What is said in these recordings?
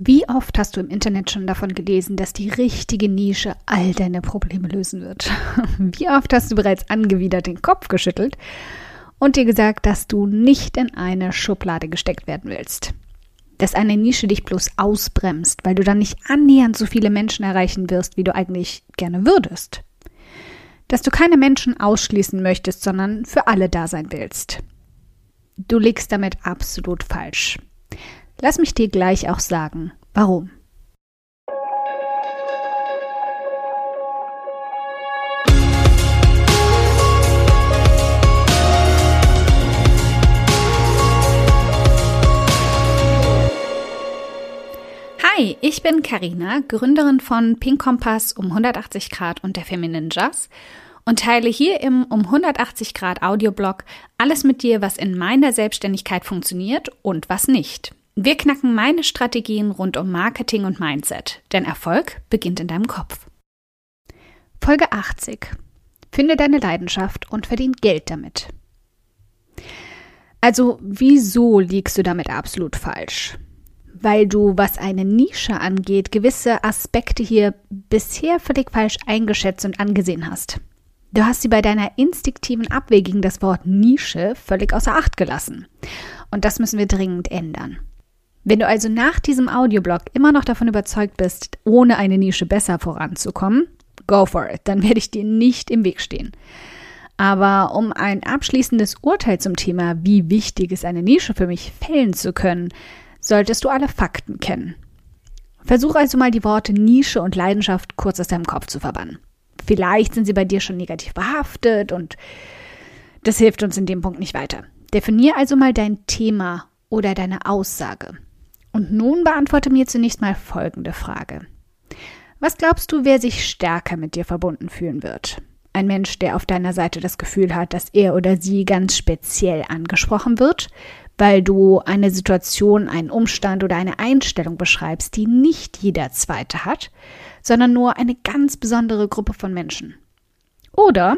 Wie oft hast du im Internet schon davon gelesen, dass die richtige Nische all deine Probleme lösen wird? Wie oft hast du bereits angewidert den Kopf geschüttelt und dir gesagt, dass du nicht in eine Schublade gesteckt werden willst? Dass eine Nische dich bloß ausbremst, weil du dann nicht annähernd so viele Menschen erreichen wirst, wie du eigentlich gerne würdest? Dass du keine Menschen ausschließen möchtest, sondern für alle da sein willst? Du liegst damit absolut falsch. Lass mich dir gleich auch sagen, warum. Hi, ich bin Karina, Gründerin von Pink Kompass um 180 Grad und der Feminine Jazz und teile hier im um 180 Grad Audioblog alles mit dir, was in meiner Selbstständigkeit funktioniert und was nicht. Wir knacken meine Strategien rund um Marketing und Mindset, denn Erfolg beginnt in deinem Kopf. Folge 80. Finde deine Leidenschaft und verdien Geld damit. Also, wieso liegst du damit absolut falsch? Weil du, was eine Nische angeht, gewisse Aspekte hier bisher völlig falsch eingeschätzt und angesehen hast. Du hast sie bei deiner instinktiven Abwägung das Wort Nische völlig außer Acht gelassen. Und das müssen wir dringend ändern. Wenn du also nach diesem Audioblog immer noch davon überzeugt bist, ohne eine Nische besser voranzukommen, go for it, dann werde ich dir nicht im Weg stehen. Aber um ein abschließendes Urteil zum Thema, wie wichtig ist eine Nische für mich, fällen zu können, solltest du alle Fakten kennen. Versuch also mal die Worte Nische und Leidenschaft kurz aus deinem Kopf zu verbannen. Vielleicht sind sie bei dir schon negativ behaftet und das hilft uns in dem Punkt nicht weiter. Definier also mal dein Thema oder deine Aussage. Und nun beantworte mir zunächst mal folgende Frage. Was glaubst du, wer sich stärker mit dir verbunden fühlen wird? Ein Mensch, der auf deiner Seite das Gefühl hat, dass er oder sie ganz speziell angesprochen wird, weil du eine Situation, einen Umstand oder eine Einstellung beschreibst, die nicht jeder zweite hat, sondern nur eine ganz besondere Gruppe von Menschen. Oder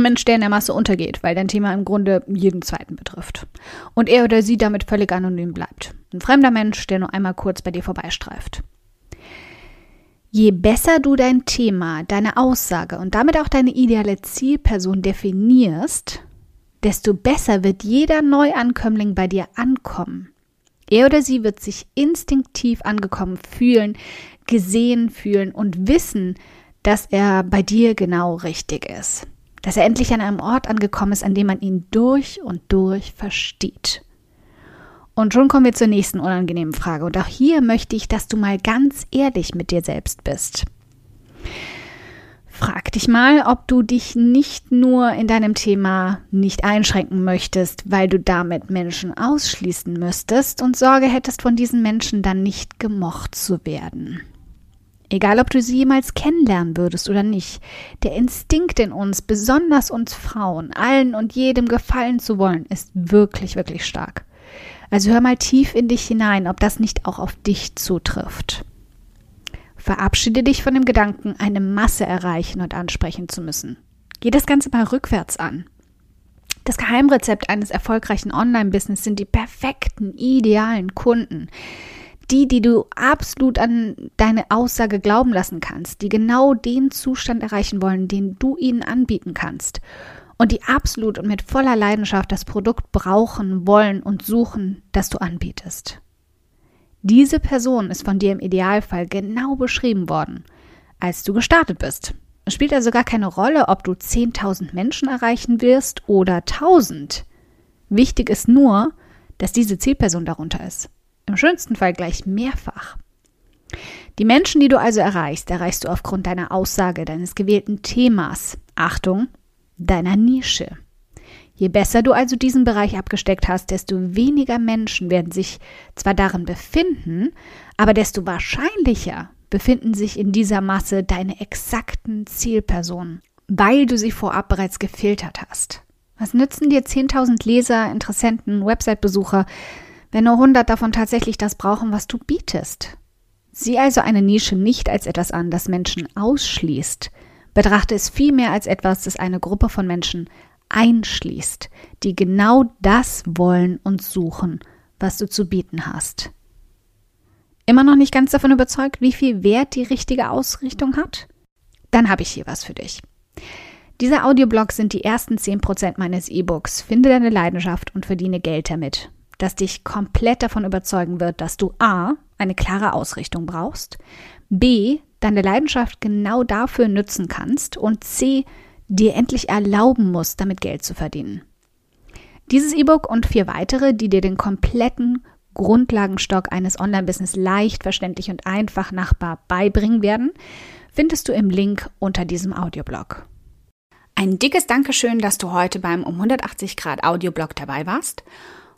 Mensch, der in der Masse untergeht, weil dein Thema im Grunde jeden zweiten betrifft. Und er oder sie damit völlig anonym bleibt. Ein fremder Mensch, der nur einmal kurz bei dir vorbeistreift. Je besser du dein Thema, deine Aussage und damit auch deine ideale Zielperson definierst, desto besser wird jeder Neuankömmling bei dir ankommen. Er oder sie wird sich instinktiv angekommen fühlen, gesehen fühlen und wissen, dass er bei dir genau richtig ist dass er endlich an einem Ort angekommen ist, an dem man ihn durch und durch versteht. Und schon kommen wir zur nächsten unangenehmen Frage. Und auch hier möchte ich, dass du mal ganz ehrlich mit dir selbst bist. Frag dich mal, ob du dich nicht nur in deinem Thema nicht einschränken möchtest, weil du damit Menschen ausschließen müsstest und Sorge hättest, von diesen Menschen dann nicht gemocht zu werden. Egal, ob du sie jemals kennenlernen würdest oder nicht, der Instinkt in uns, besonders uns Frauen, allen und jedem gefallen zu wollen, ist wirklich, wirklich stark. Also hör mal tief in dich hinein, ob das nicht auch auf dich zutrifft. Verabschiede dich von dem Gedanken, eine Masse erreichen und ansprechen zu müssen. Geh das Ganze mal rückwärts an. Das Geheimrezept eines erfolgreichen Online-Business sind die perfekten, idealen Kunden die, die du absolut an deine Aussage glauben lassen kannst, die genau den Zustand erreichen wollen, den du ihnen anbieten kannst und die absolut und mit voller Leidenschaft das Produkt brauchen, wollen und suchen, das du anbietest. Diese Person ist von dir im Idealfall genau beschrieben worden, als du gestartet bist. Es spielt also gar keine Rolle, ob du 10.000 Menschen erreichen wirst oder 1.000. Wichtig ist nur, dass diese Zielperson darunter ist. Im schönsten Fall gleich mehrfach. Die Menschen, die du also erreichst, erreichst du aufgrund deiner Aussage, deines gewählten Themas. Achtung, deiner Nische. Je besser du also diesen Bereich abgesteckt hast, desto weniger Menschen werden sich zwar darin befinden, aber desto wahrscheinlicher befinden sich in dieser Masse deine exakten Zielpersonen, weil du sie vorab bereits gefiltert hast. Was nützen dir 10.000 Leser, Interessenten, Website-Besucher, wenn nur 100 davon tatsächlich das brauchen, was du bietest. Sieh also eine Nische nicht als etwas an, das Menschen ausschließt. Betrachte es vielmehr als etwas, das eine Gruppe von Menschen einschließt, die genau das wollen und suchen, was du zu bieten hast. Immer noch nicht ganz davon überzeugt, wie viel Wert die richtige Ausrichtung hat? Dann habe ich hier was für dich. Diese Audioblogs sind die ersten 10% meines E-Books. Finde deine Leidenschaft und verdiene Geld damit, das dich komplett davon überzeugen wird, dass du A, eine klare Ausrichtung brauchst, B, deine Leidenschaft genau dafür nützen kannst und C, dir endlich erlauben musst, damit Geld zu verdienen. Dieses E-Book und vier weitere, die dir den kompletten Grundlagenstock eines Online-Business leicht, verständlich und einfach nachbar beibringen werden, findest du im Link unter diesem Audioblog. Ein dickes Dankeschön, dass du heute beim um 180 Grad Audioblog dabei warst.